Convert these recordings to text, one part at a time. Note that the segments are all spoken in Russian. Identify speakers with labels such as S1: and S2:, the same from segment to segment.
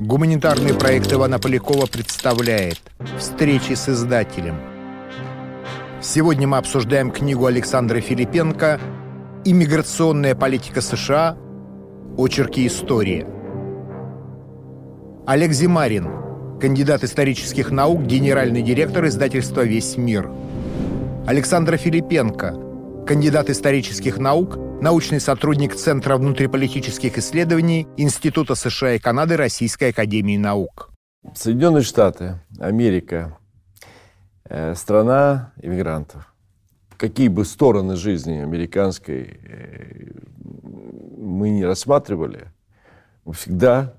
S1: Гуманитарный проект Ивана Полякова представляет «Встречи с издателем». Сегодня мы обсуждаем книгу Александра Филипенко «Иммиграционная политика США. Очерки истории». Олег Зимарин, кандидат исторических наук, генеральный директор издательства «Весь мир». Александра Филипенко, кандидат исторических наук, научный сотрудник Центра внутриполитических исследований Института США и Канады Российской Академии Наук.
S2: Соединенные Штаты, Америка, э, страна иммигрантов. Какие бы стороны жизни американской э, мы не рассматривали, всегда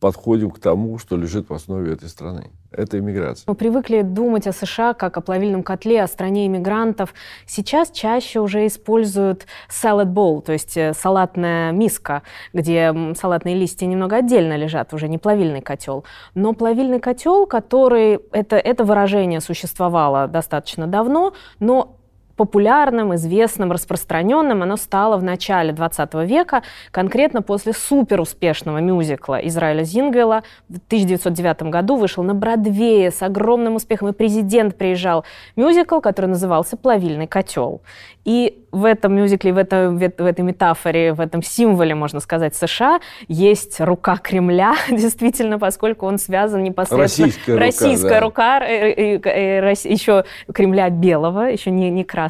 S2: подходим к тому, что лежит в основе этой страны. Это иммиграция.
S3: Мы привыкли думать о США как о плавильном котле, о стране иммигрантов. Сейчас чаще уже используют salad bowl, то есть э, салатная миска, где салатные листья немного отдельно лежат, уже не плавильный котел. Но плавильный котел, который... Это, это выражение существовало достаточно давно, но популярным, известным, распространенным оно стало в начале 20 века, конкретно после суперуспешного мюзикла Израиля Зингела. В 1909 году вышел на Бродвее с огромным успехом, и президент приезжал. Мюзикл, который назывался «Плавильный котел». И в этом мюзикле, в, это, в этой метафоре, в этом символе, можно сказать, США есть рука Кремля, действительно, поскольку он связан непосредственно...
S2: Российская,
S3: российская
S2: рука,
S3: рука, э, э, э, еще Кремля белого, еще не, не красного,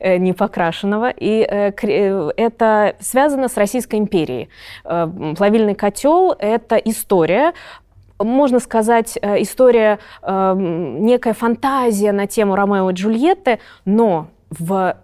S3: не покрашенного. И это связано с Российской империей. Плавильный котел — это история можно сказать, история, некая фантазия на тему Ромео и Джульетты, но в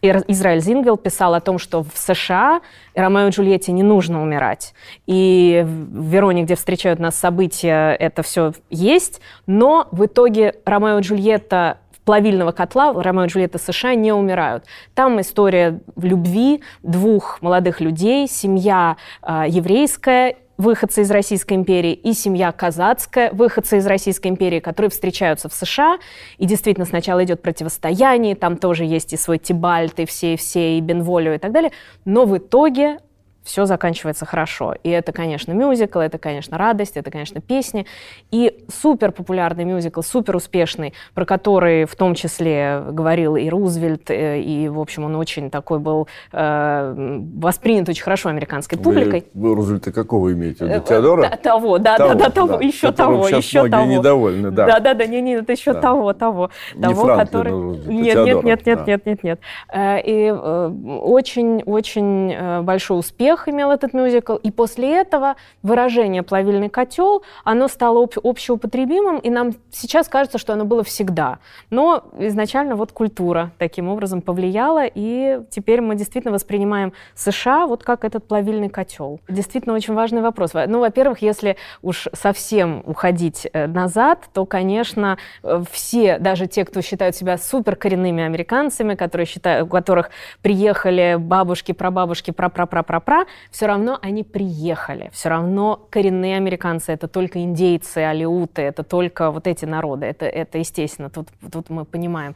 S3: Израиль Зингел писал о том, что в США Ромео и Джульетте не нужно умирать. И в Вероне, где встречают нас события, это все есть. Но в итоге Ромео и Джульетта плавильного котла Ромео и Джульетта США не умирают. Там история любви двух молодых людей, семья э, еврейская выходцы из Российской империи, и семья казацкая, выходцы из Российской империи, которые встречаются в США. И действительно сначала идет противостояние, там тоже есть и свой Тибальт, и все, и все, и Бенволио и так далее. Но в итоге все заканчивается хорошо. И это, конечно, мюзикл, это, конечно, радость, это, конечно, песни. И супер популярный мюзикл, супер успешный, про который в том числе говорил и Рузвельт, э, и, в общем, он очень такой был э, воспринят очень хорошо американской публикой.
S2: Вы, Рузвельта какого имеете? Э, Теодора?
S3: Да, того, да, того, да, да, того, да, еще того,
S2: сейчас
S3: еще
S2: многие
S3: того.
S2: недовольны, да.
S3: Да, да, да, не, не, это еще да. того, того,
S2: не
S3: того,
S2: Франклин,
S3: который.
S2: Рузвельт, а
S3: нет,
S2: Теодора,
S3: нет, нет,
S2: да.
S3: нет, нет, нет, нет. Э, И очень, очень большой успех имел этот мюзикл, и после этого выражение «плавильный котел», оно стало об- общеупотребимым, и нам сейчас кажется, что оно было всегда. Но изначально вот культура таким образом повлияла, и теперь мы действительно воспринимаем США вот как этот плавильный котел. Действительно очень важный вопрос. Ну, во-первых, если уж совсем уходить э, назад, то, конечно, э, все, даже те, кто считают себя суперкоренными американцами, которые считают, у которых приехали бабушки, прабабушки, пра-пра-пра-пра-пра, все равно они приехали. Все равно коренные американцы — это только индейцы, алиуты, это только вот эти народы. Это, это естественно, тут, тут мы понимаем.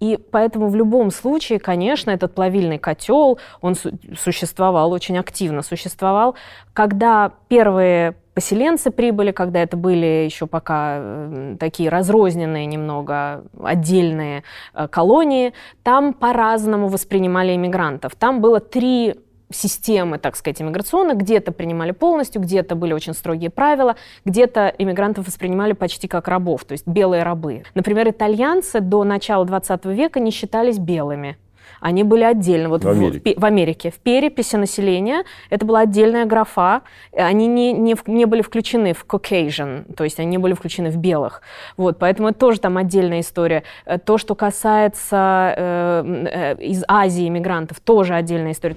S3: И поэтому в любом случае, конечно, этот плавильный котел, он су- существовал, очень активно существовал. Когда первые поселенцы прибыли, когда это были еще пока такие разрозненные немного отдельные э, колонии, там по-разному воспринимали иммигрантов. Там было три системы, так сказать, иммиграционных. Где-то принимали полностью, где-то были очень строгие правила, где-то иммигрантов воспринимали почти как рабов, то есть белые рабы. Например, итальянцы до начала 20 века не считались белыми. Они были отдельно. Вот
S2: В Америке.
S3: пе- в Америке. В переписи населения это была отдельная графа. Они не, не, в- не были включены в Caucasian, то есть они не были включены в белых. Вот, поэтому это тоже там отдельная история. Э, То, что касается э, э, из Азии иммигрантов, тоже отдельная история.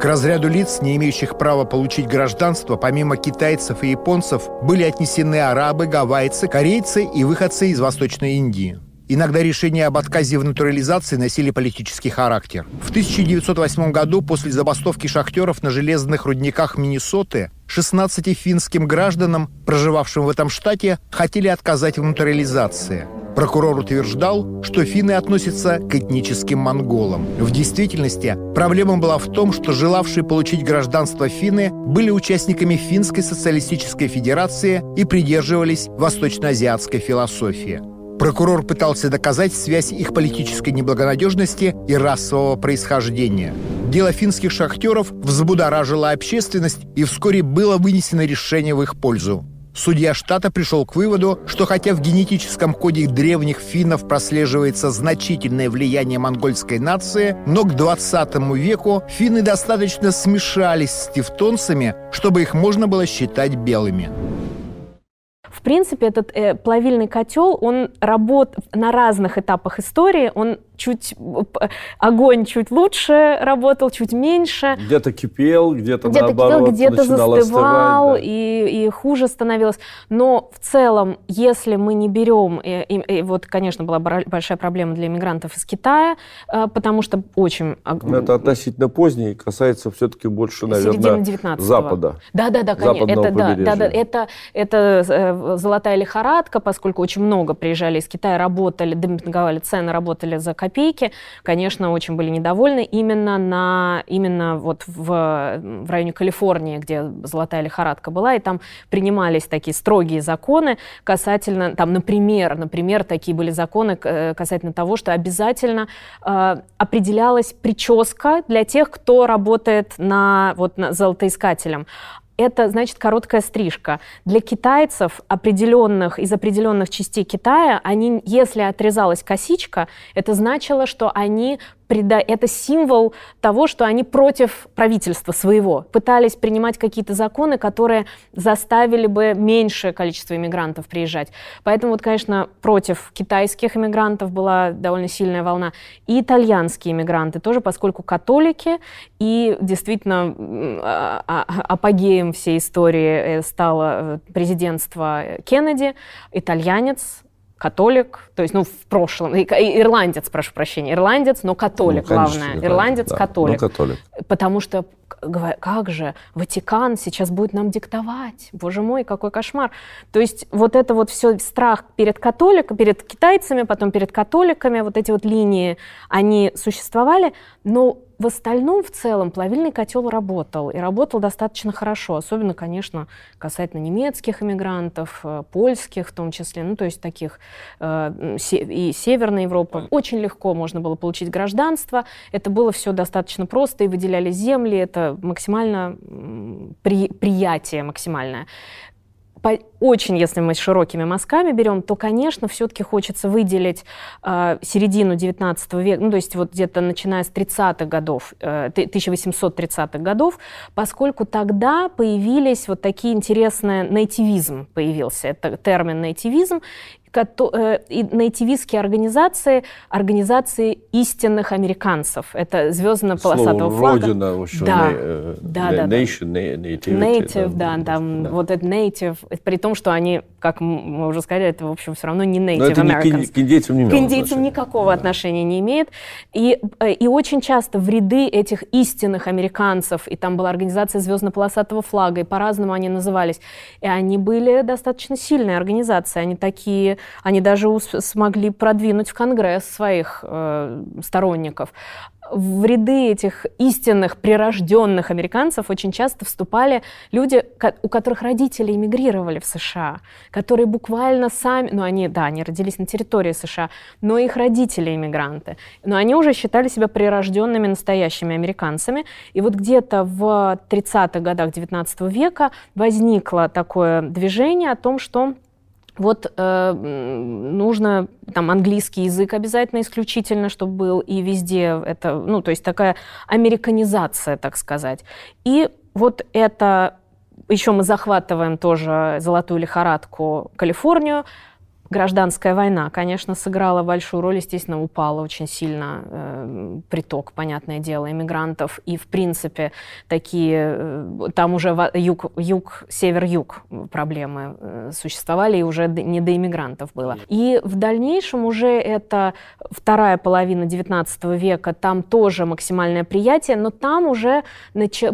S1: К разряду лиц, не имеющих права получить гражданство, помимо китайцев и японцев, были отнесены арабы, гавайцы, корейцы и выходцы из Восточной Индии. Иногда решения об отказе в натурализации носили политический характер. В 1908 году, после забастовки шахтеров на железных рудниках Миннесоты, 16 финским гражданам, проживавшим в этом штате, хотели отказать в натурализации. Прокурор утверждал, что финны относятся к этническим монголам. В действительности проблема была в том, что желавшие получить гражданство финны были участниками Финской социалистической федерации и придерживались восточноазиатской философии. Прокурор пытался доказать связь их политической неблагонадежности и расового происхождения. Дело финских шахтеров взбудоражило общественность, и вскоре было вынесено решение в их пользу. Судья штата пришел к выводу, что хотя в генетическом коде древних финнов прослеживается значительное влияние монгольской нации, но к 20 веку финны достаточно смешались с тевтонцами, чтобы их можно было считать белыми.
S3: В принципе, этот э, плавильный котел, он работает на разных этапах истории, он чуть огонь чуть лучше работал, чуть меньше.
S2: Где-то кипел, где-то где наоборот
S3: кипел, где-то застывал остывать, да. и, и хуже становилось. Но в целом, если мы не берем, и, и, и вот, конечно, была большая проблема для иммигрантов из Китая, э, потому что очень...
S2: Но это относительно поздний, касается все-таки больше, наверное, Запада.
S3: Да-да-да, конечно. Это, да, да, да, это, это э, золотая лихорадка, поскольку очень много приезжали из Китая, работали, демпинговали цены, работали за копейки, конечно, очень были недовольны именно, на, именно вот в, в районе Калифорнии, где золотая лихорадка была, и там принимались такие строгие законы касательно, там, например, например, такие были законы э, касательно того, что обязательно э, определялась прическа для тех, кто работает на, вот, на золотоискателем это значит короткая стрижка. Для китайцев определенных, из определенных частей Китая, они, если отрезалась косичка, это значило, что они это символ того, что они против правительства своего, пытались принимать какие-то законы, которые заставили бы меньшее количество иммигрантов приезжать. Поэтому вот, конечно, против китайских иммигрантов была довольно сильная волна. И итальянские иммигранты тоже, поскольку католики, и действительно а, а, апогеем всей истории э, стало э, президентство Кеннеди, итальянец, католик, то есть, ну, в прошлом, ирландец, прошу прощения, ирландец, но католик, ну, конечно, главное, ирландец, да, католик. католик. Потому что, как же, Ватикан сейчас будет нам диктовать, боже мой, какой кошмар. То есть вот это вот все страх перед католиком, перед китайцами, потом перед католиками, вот эти вот линии, они существовали, но в остальном, в целом, плавильный котел работал, и работал достаточно хорошо, особенно, конечно, касательно немецких иммигрантов, э, польских в том числе, ну, то есть таких э, и Северной Европы. Очень легко можно было получить гражданство, это было все достаточно просто, и выделяли земли, это максимально при, приятие максимальное по, очень, если мы с широкими мазками берем, то, конечно, все-таки хочется выделить э, середину 19 века, ну, то есть вот где-то начиная с 30-х годов, э, 1830-х годов, поскольку тогда появились вот такие интересные, нейтивизм появился, это термин нейтивизм, нейтивистские организации, организации истинных американцев. Это звездно-полосатого флага.
S2: Родина, в общем, да. Э, да, да, nation,
S3: nativity, native, да, да, там, да. вот это native, при том, что они, как мы уже сказали, это, в общем, все равно не native Но это Americans.
S2: к индейцам не
S3: К индейцам никакого да. отношения не имеет. И, э, и очень часто в ряды этих истинных американцев, и там была организация звездно-полосатого флага, и по-разному они назывались, и они были достаточно сильные организации, они такие они даже смогли продвинуть в Конгресс своих э, сторонников. В ряды этих истинных прирожденных американцев очень часто вступали люди, у которых родители эмигрировали в США, которые буквально сами, ну они, да, они родились на территории США, но их родители иммигранты. Но они уже считали себя прирожденными настоящими американцами. И вот где-то в 30-х годах 19 века возникло такое движение о том, что вот э, нужно там английский язык обязательно исключительно, чтобы был и везде это, ну то есть такая американизация, так сказать. И вот это еще мы захватываем тоже золотую лихорадку Калифорнию, Гражданская война, конечно, сыграла большую роль, естественно, упала очень сильно э, приток, понятное дело, иммигрантов. И, в принципе, такие, э, там уже юг, юг север-юг проблемы э, существовали, и уже не до иммигрантов было. И в дальнейшем уже это вторая половина 19 века, там тоже максимальное приятие, но там уже,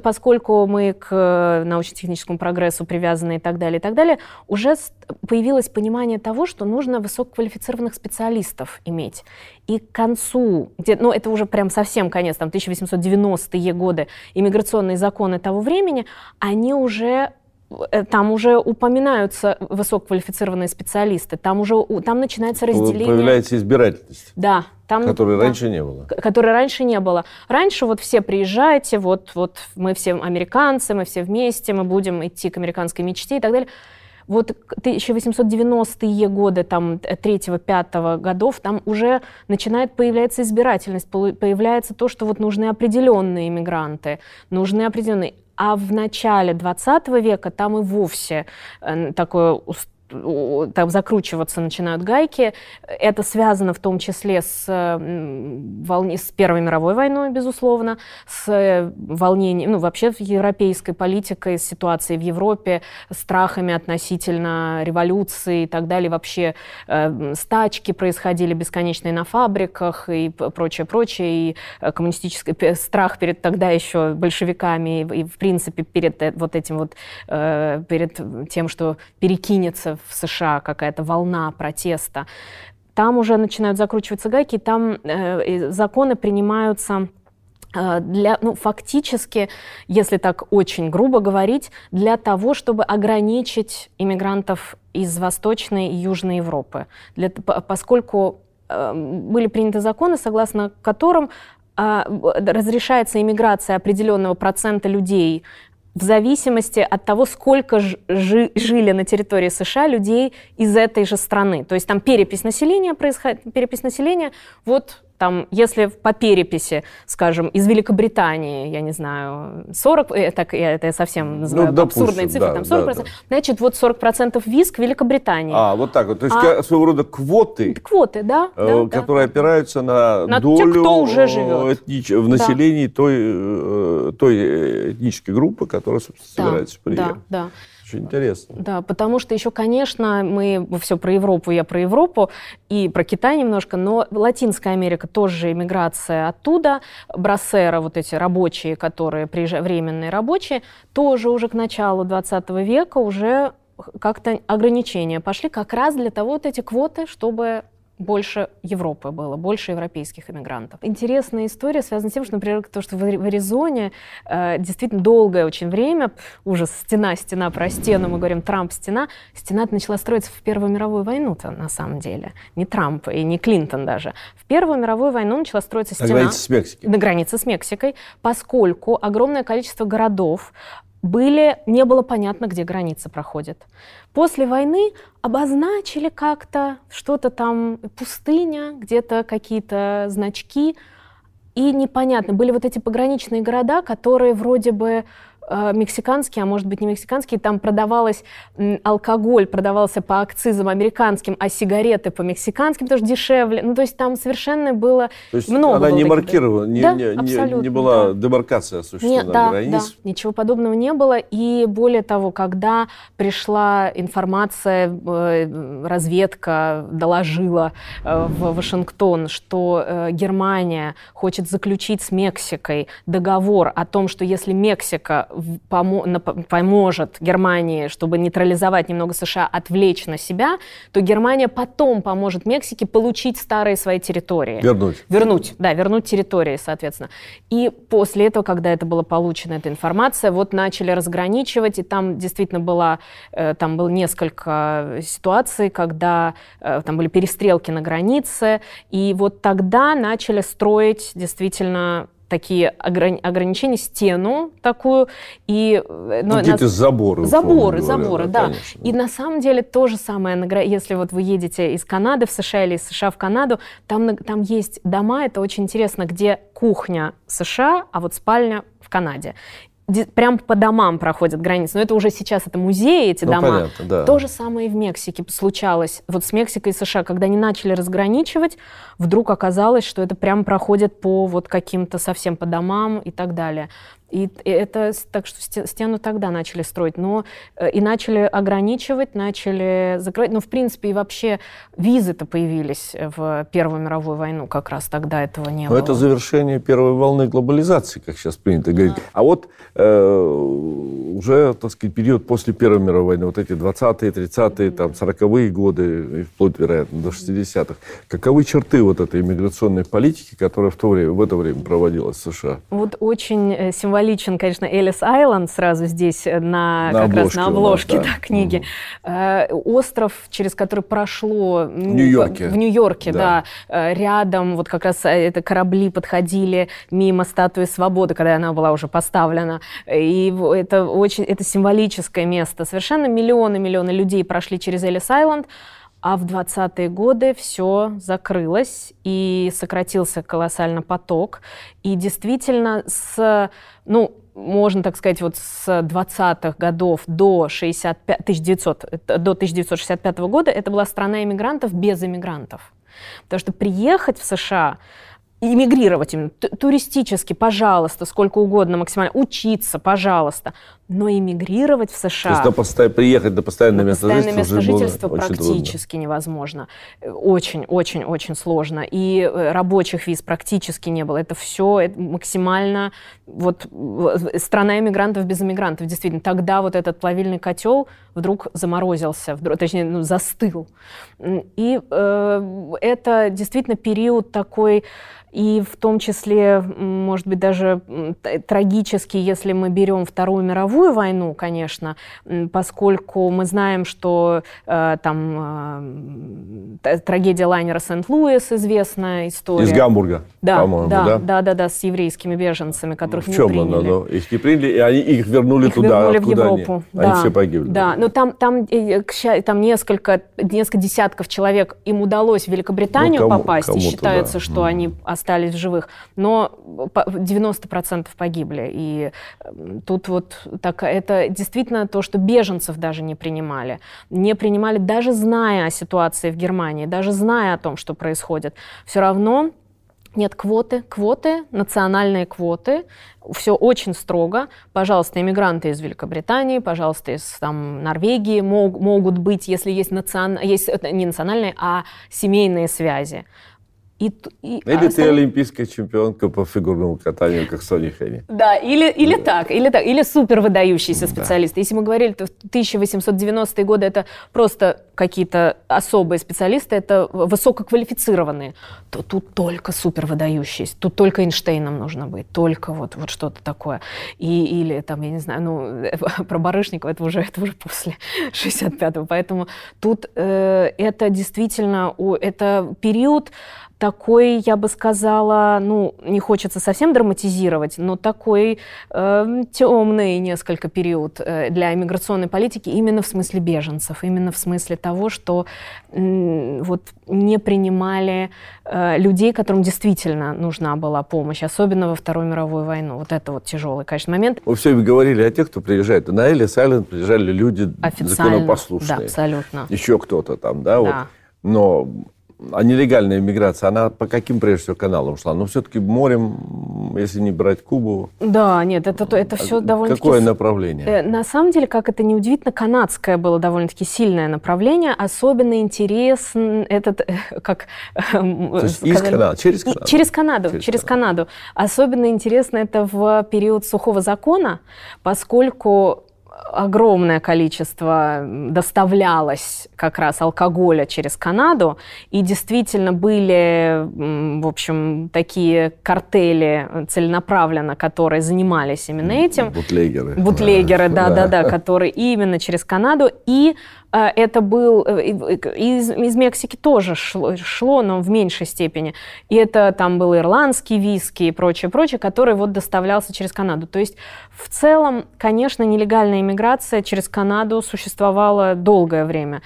S3: поскольку мы к научно-техническому прогрессу привязаны и так далее, и так далее, уже появилось понимание того, что что нужно высококвалифицированных специалистов иметь. И к концу, где, ну это уже прям совсем конец, там 1890-е годы, иммиграционные законы того времени, они уже Э, там уже упоминаются высококвалифицированные специалисты, там уже там начинается разделение.
S2: Появляется избирательность.
S3: Да.
S2: Там, которой да, раньше не было.
S3: Которой раньше не было. Раньше вот все приезжайте, вот, вот мы все американцы, мы все вместе, мы будем идти к американской мечте и так далее. Вот 1890-е годы, там, 3-5 годов, там уже начинает появляться избирательность, появляется то, что вот нужны определенные иммигранты, нужны определенные. А в начале 20 века там и вовсе э, такое там закручиваться начинают гайки. Это связано в том числе с, волне, с Первой мировой войной, безусловно, с э, волнением, ну, вообще европейской политикой, с ситуацией в Европе, страхами относительно революции и так далее. Вообще э, стачки происходили бесконечные на фабриках и прочее, прочее. И э, коммунистический страх перед тогда еще большевиками и, в принципе, перед вот этим вот, перед тем, что перекинется в США какая-то волна протеста, там уже начинают закручиваться гайки, там э, законы принимаются э, для, ну, фактически, если так очень грубо говорить, для того, чтобы ограничить иммигрантов из Восточной и Южной Европы. Для, поскольку э, были приняты законы, согласно которым э, разрешается иммиграция определенного процента людей в зависимости от того, сколько жи жили на территории США людей из этой же страны. То есть там перепись населения происходит, перепись населения, вот там, если по переписи, скажем, из Великобритании, я не знаю, 40, э, так, я, это я совсем называю ну, допустим, абсурдные цифры, да, там 40%, да, да. значит, вот 40% виз к Великобритании.
S2: А, вот так вот, то есть а, своего рода квоты,
S3: квоты да,
S2: э, да, которые да. опираются на, на долю тех, кто уже живет. Этнич... в населении да. той, э, той этнической группы, которая, собственно, собирается да, приехать. Да, да. Очень интересно.
S3: Да, потому что еще, конечно, мы все про Европу, я про Европу и про Китай немножко, но Латинская Америка тоже иммиграция оттуда, брасера, вот эти рабочие, которые приезжают, временные рабочие, тоже уже к началу 20 века уже как-то ограничения пошли как раз для того, вот эти квоты, чтобы больше Европы было, больше европейских иммигрантов. Интересная история связана с тем, что, например, то, что в Аризоне э, действительно долгое очень время, ужас, стена, стена, про стену, мы говорим Трамп, стена, стена начала строиться в Первую мировую войну-то на самом деле. Не Трамп и не Клинтон даже. В Первую мировую войну начала строиться стена. На
S2: границе с Мексикой.
S3: На границе с Мексикой, поскольку огромное количество городов были, не было понятно, где граница проходит. После войны обозначили как-то что-то там, пустыня, где-то какие-то значки, и непонятно. Были вот эти пограничные города, которые вроде бы Э, мексиканский, а может быть не мексиканский, там продавалось алкоголь, продавался по акцизам американским, а сигареты по мексиканским тоже дешевле. Ну, то есть там совершенно было
S2: то есть
S3: много.
S2: Она не маркировала, не,
S3: да,
S2: не, не, не была да. демаркация осуществлена
S3: Нет, да, границ. Да, ничего подобного не было. И более того, когда пришла информация, э, разведка доложила э, в Вашингтон, что Германия хочет заключить с Мексикой договор о том, что если Мексика поможет Германии, чтобы нейтрализовать немного США, отвлечь на себя, то Германия потом поможет Мексике получить старые свои территории.
S2: Вернуть.
S3: Вернуть, да, вернуть территории, соответственно. И после этого, когда это была получена эта информация, вот начали разграничивать, и там действительно была, э, там было несколько ситуаций, когда э, там были перестрелки на границе, и вот тогда начали строить действительно такие ограни- ограничения, стену такую. И,
S2: ну, Какие-то нас... заборы.
S3: Заборы, говоря, заборы, да. да. И на самом деле то же самое, если вот вы едете из Канады в США или из США в Канаду, там, там есть дома, это очень интересно, где кухня США, а вот спальня в Канаде прям по домам проходят границы. Но это уже сейчас это музеи, эти ну, дома. Понятно, да. То же самое и в Мексике случалось. Вот с Мексикой и США, когда они начали разграничивать, вдруг оказалось, что это прям проходит по вот каким-то совсем по домам и так далее. И это так что стену тогда начали строить, но э, и начали ограничивать, начали закрывать. Ну, в принципе, и вообще визы-то появились в Первую мировую войну, как раз тогда этого не но было.
S2: Это завершение первой волны глобализации, как сейчас принято говорить. А, а вот э, уже, так сказать, период после Первой мировой войны, вот эти 20-е, 30-е, там, 40-е годы, и вплоть, вероятно, до 60-х, каковы черты вот этой иммиграционной политики, которая в то время, в это время проводилась в США?
S3: Вот очень э, символично символичен, конечно, Элис Айленд сразу здесь э, на, на как обложке раз на обложке нас, да. Да, книги. Угу. остров, через который прошло...
S2: В Нью-Йорке.
S3: В Нью-Йорке, да. да. Э, рядом вот как раз это корабли подходили мимо статуи свободы, когда она была уже поставлена. И это очень это символическое место. Совершенно миллионы-миллионы людей прошли через Элис Айленд. А в 20-е годы все закрылось и сократился колоссально поток. И действительно с, ну, можно так сказать, вот с 20-х годов до, 65, 1900, до 1965 года это была страна иммигрантов без иммигрантов. Потому что приехать в США иммигрировать именно туристически, пожалуйста, сколько угодно максимально, учиться, пожалуйста, но эмигрировать в США...
S2: То есть на посто... приехать на постоянное, на место,
S3: постоянное
S2: место
S3: жительства практически трудно. невозможно. Очень-очень-очень сложно. И э, рабочих виз практически не было. Это все это максимально... Вот страна иммигрантов без иммигрантов. Действительно, тогда вот этот плавильный котел вдруг заморозился, вдруг, точнее, ну, застыл. И э, это действительно период такой и в том числе, может быть, даже трагически, если мы берем Вторую мировую войну, конечно, поскольку мы знаем, что э, там э, трагедия лайнера Сент-Луис известная история.
S2: Из Гамбурга,
S3: да, по-моему, да? Да, да, да, да, с еврейскими беженцами, которых в чем не приняли.
S2: Она, их не приняли, и они их вернули
S3: их
S2: туда,
S3: вернули в Европу.
S2: Они, да, они все погибли.
S3: Да, но там, там, э, там несколько, несколько десятков человек им удалось в Великобританию ну, кому, попасть, и считается, да. что mm. они остались в живых, но 90% погибли. И тут вот так, это действительно то, что беженцев даже не принимали. Не принимали, даже зная о ситуации в Германии, даже зная о том, что происходит. Все равно нет квоты, квоты, национальные квоты, все очень строго. Пожалуйста, иммигранты из Великобритании, пожалуйста, из там, Норвегии мог, могут быть, если есть, национ... есть не национальные, а семейные связи.
S2: И, и, или а, ты олимпийская чемпионка по фигурному катанию, как Сони Хэнни.
S3: Да, или, или да. так, или так, или супер выдающийся специалист. Да. Если мы говорили, то в 1890-е годы это просто какие-то особые специалисты, это высококвалифицированные, то тут только супер выдающиеся, тут только Эйнштейном нужно быть, только вот, вот что-то такое. И, или там, я не знаю, ну, про Барышникова это уже, это уже после 65-го. Поэтому тут э, это действительно, это период такой, я бы сказала, ну, не хочется совсем драматизировать, но такой э, темный несколько период э, для иммиграционной политики именно в смысле беженцев, именно в смысле того, что вот не принимали э, людей, которым действительно нужна была помощь, особенно во Вторую мировую войну. Вот это вот тяжелый, конечно, момент.
S2: Вы все говорили о тех, кто приезжает. На Элис Айленд приезжали люди законопослушные.
S3: Да, абсолютно.
S2: Еще кто-то там, да? да. Вот. Но а нелегальная иммиграция, она по каким, прежде всего, каналам шла? Ну, все-таки морем, если не брать Кубу.
S3: Да, нет, это, это все довольно
S2: Какое направление? Э,
S3: на самом деле, как это неудивительно, канадское было довольно-таки сильное направление. Особенно интересен этот, э, как...
S2: Э, То есть из Канады, через Канаду?
S3: Через Канаду, через, через Канаду. Особенно интересно это в период сухого закона, поскольку огромное количество доставлялось как раз алкоголя через Канаду, и действительно были, в общем, такие картели целенаправленно, которые занимались именно этим.
S2: Бутлегеры.
S3: Бутлегеры, да-да-да, которые именно через Канаду, и это был э, из, из Мексики тоже шло, шло, но в меньшей степени. И это там был ирландский виски и прочее, прочее, который вот доставлялся через Канаду. То есть в целом, конечно, нелегальная иммиграция через Канаду существовала долгое время.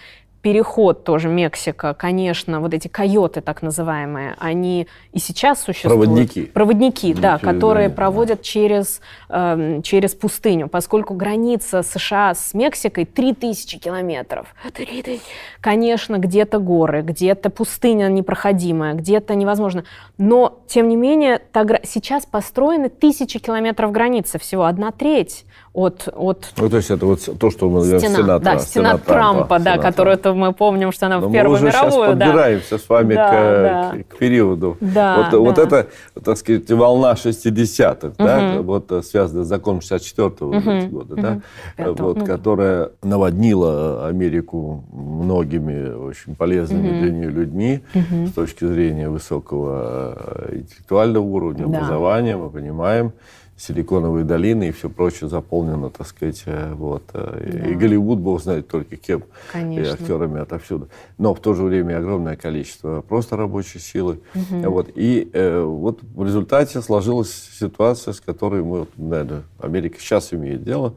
S3: Переход тоже Мексика, конечно, вот эти койоты так называемые, они и сейчас существуют.
S2: Проводники.
S3: Проводники,
S2: Ну,
S3: да,
S2: через
S3: которые
S2: границу,
S3: проводят через, эм, через пустыню, поскольку граница США с Мексикой 3000 километров. 3000. Конечно, где-то горы, где-то пустыня непроходимая, где-то невозможно. Но, тем не менее, та сейчас построены тысячи километров границы, всего одна треть от, от
S2: Ну, то есть это вот то, что мы называем
S3: стена,
S2: стена,
S3: да,
S2: Тра-
S3: стена, Трампа, да,
S2: стена
S3: которую
S2: Трампа.
S3: то мы помним, что она
S2: Но
S3: в
S2: мы
S3: Первую
S2: уже сейчас
S3: мировую, да.
S2: подбираемся с вами
S3: Да,
S2: к,
S3: да.
S2: к- периоду.
S3: Да,
S2: вот, вот
S3: да.
S2: это, так сказать, волна 60-х, да, вот э, связанная с законом 64-го
S3: Мгм,
S2: года,
S3: мгм.
S2: да,
S3: Пятого,
S2: вот,
S3: ну.
S2: которая наводнила Америку многими очень полезными для нее людьми с точки зрения высокого э, интеллектуального уровня,
S3: Да.
S2: образования, мы понимаем. Силиконовые долины и все прочее заполнено, так сказать, э, вот. э, И
S3: Да.
S2: Голливуд, бог знает только кем, и
S3: Конечно.
S2: актерами отовсюду. Но в то же время огромное количество просто рабочей силы. Вот. И э, вот в результате сложилась ситуация, с которой мы, наверное, Америка сейчас имеет дело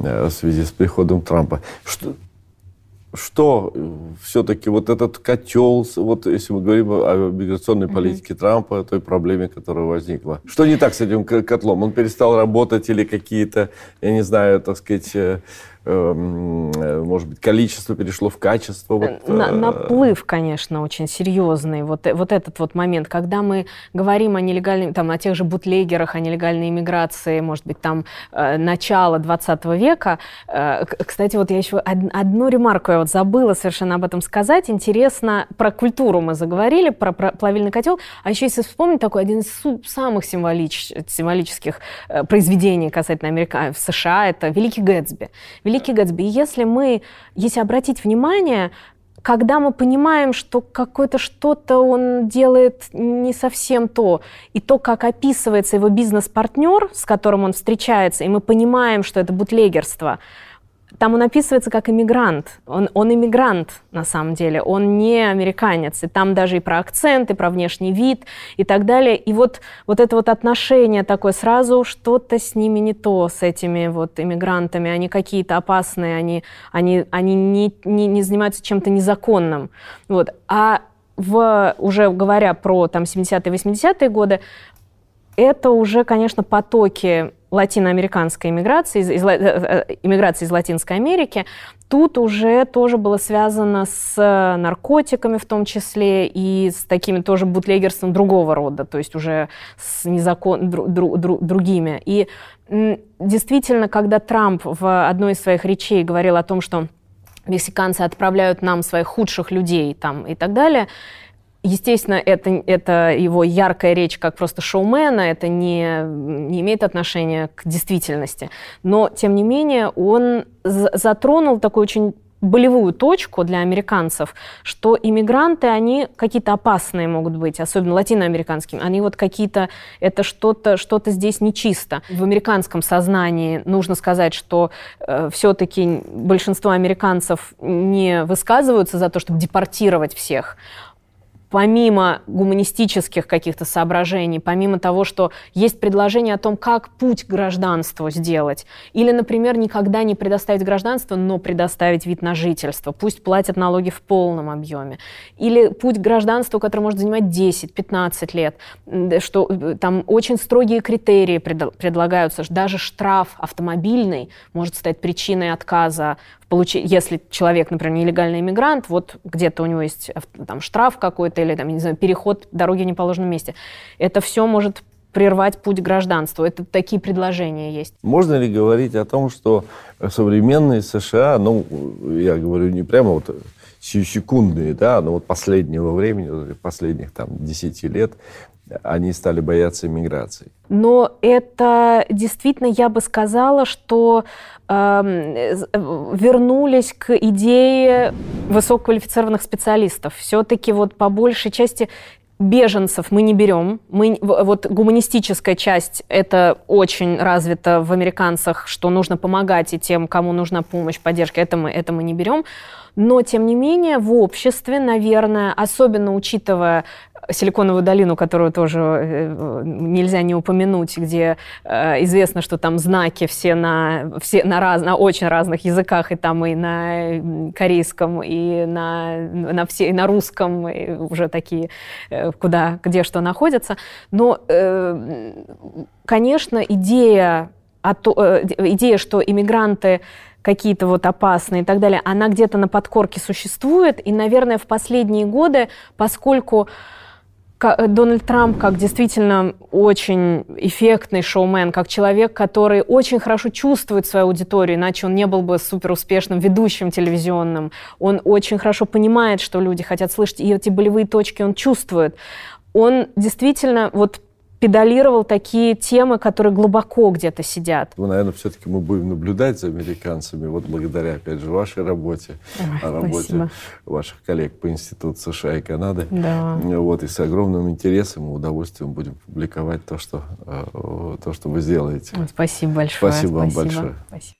S2: э, в связи с приходом Трампа. Что, что все-таки вот этот котел, вот если мы говорим о миграционной политике Трампа, о той проблеме, которая возникла. Что не так с этим котлом? Он перестал работать или какие-то, я не знаю, так сказать, э, э, может быть, количество перешло в качество? Вот,
S3: На-
S2: э,
S3: наплыв, конечно, очень серьезный. Вот, э- вот этот вот момент, когда мы говорим о нелегальной, там, о тех же бутлегерах, о нелегальной иммиграции, может быть, там, э, начала 20 века. Э, кстати, вот я еще од- одну ремарку я вот забыла совершенно об этом сказать. Интересно, про культуру мы заговорили, про, про плавильный котел. А еще если вспомнить такой один из самых символич- символических э, произведений касательно Америка... в США, это «Великий Гэтсби». «Великий Гэтсби». И если мы, если обратить внимание, когда мы понимаем, что какое-то что-то он делает не совсем то, и то, как описывается его бизнес-партнер, с которым он встречается, и мы понимаем, что это бутлегерство, там он описывается как иммигрант. Он, он иммигрант, на самом деле. Он не американец. И там даже и про акцент, и про внешний вид, и так далее. И вот, вот это вот отношение такое сразу, что-то с ними не то, с этими вот иммигрантами. Они какие-то опасные, они, они, они не, не, не занимаются чем-то незаконным. Вот. А в, уже говоря про там, 70-е, 80-е годы, это уже, конечно, потоки латиноамериканской иммиграции, из, из, ла- э, э, иммиграции из Латинской Америки. Тут уже тоже было связано с наркотиками в том числе и с такими тоже бутлегерством другого рода, то есть уже с незакон, дру- дру- дру- другими. И действительно, когда Трамп в одной из своих речей говорил о том, что мексиканцы отправляют нам своих худших людей там, и так далее, Естественно, это, это его яркая речь как просто шоумена, это не, не имеет отношения к действительности. Но, тем не менее, он за- затронул такую очень болевую точку для американцев, что иммигранты, они какие-то опасные могут быть, особенно латиноамериканские. Они вот какие-то, это что-то что здесь нечисто. В американском сознании нужно сказать, что э, все-таки большинство американцев не высказываются за то, чтобы депортировать всех, помимо гуманистических каких-то соображений, помимо того, что есть предложение о том, как путь к гражданству сделать, или, например, никогда не предоставить гражданство, но предоставить вид на жительство, пусть платят налоги в полном объеме, или путь к гражданству, который может занимать 10-15 лет, что э, там очень строгие критерии пред- предлагаются, даже штраф автомобильный может стать причиной отказа в получи- если человек, например, нелегальный иммигрант, вот где-то у него есть там штраф какой-то или там, не знаю, переход дороги в неположенном месте, это все может прервать путь гражданству. Это такие предложения есть.
S2: Можно ли говорить о том, что современные США, ну, я говорю не прямо вот секундные, да, но вот последнего времени, последних там 10 лет, они стали бояться иммиграции.
S3: Но это действительно, я бы сказала, что эм, э, вернулись к идее высококвалифицированных специалистов. Все-таки вот по большей части беженцев мы не берем. Мы, вот гуманистическая часть, это очень развито в американцах, что нужно помогать и тем, кому нужна помощь, поддержка, это мы, это мы не берем. Но, тем не менее, в обществе, наверное, особенно учитывая Силиконовую долину, которую тоже э, нельзя не упомянуть, где э, известно, что там знаки все на, все на, раз, на очень разных языках, и там и на корейском, и на, на, все, и на русском, и уже такие, э, куда, где что находится. Но, конечно, идея, идея, что иммигранты какие-то вот опасные и так далее, она где-то на подкорке существует. И, наверное, в последние годы, поскольку Дональд Трамп как действительно очень эффектный шоумен, как человек, который очень хорошо чувствует свою аудиторию, иначе он не был бы супер успешным ведущим телевизионным. Он очень хорошо понимает, что люди хотят слышать, и эти болевые точки он чувствует. Он действительно вот педалировал такие темы, которые глубоко где-то сидят.
S2: Ну, наверное, все-таки мы будем наблюдать за американцами, вот благодаря, опять же, вашей работе, Ой, работе спасибо. ваших коллег по Институту США и Канады.
S3: Да.
S2: Вот, и с огромным интересом и удовольствием будем публиковать то, что, э, то, что вы сделаете.
S3: Спасибо большое.
S2: Спасибо вам большое.
S3: Спасибо.